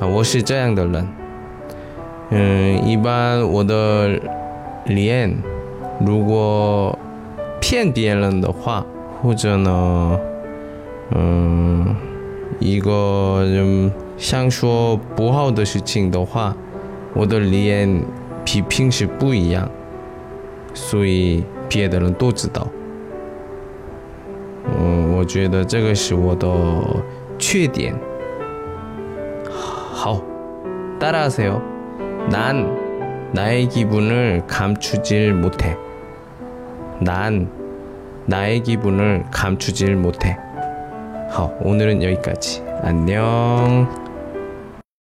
啊，我是这样的人。嗯，一般我的脸，如果骗别人的话，或者呢，嗯，一个人。想说不好的事情的话，我的脸比平时不一样，所以别的人都知道。嗯，我觉得这个是我的缺点。 好，따라하세 요。 난 나의 기분을 감추질 못해 난 나의 기분을 감추질 못해好，오늘은 여기까지 안녕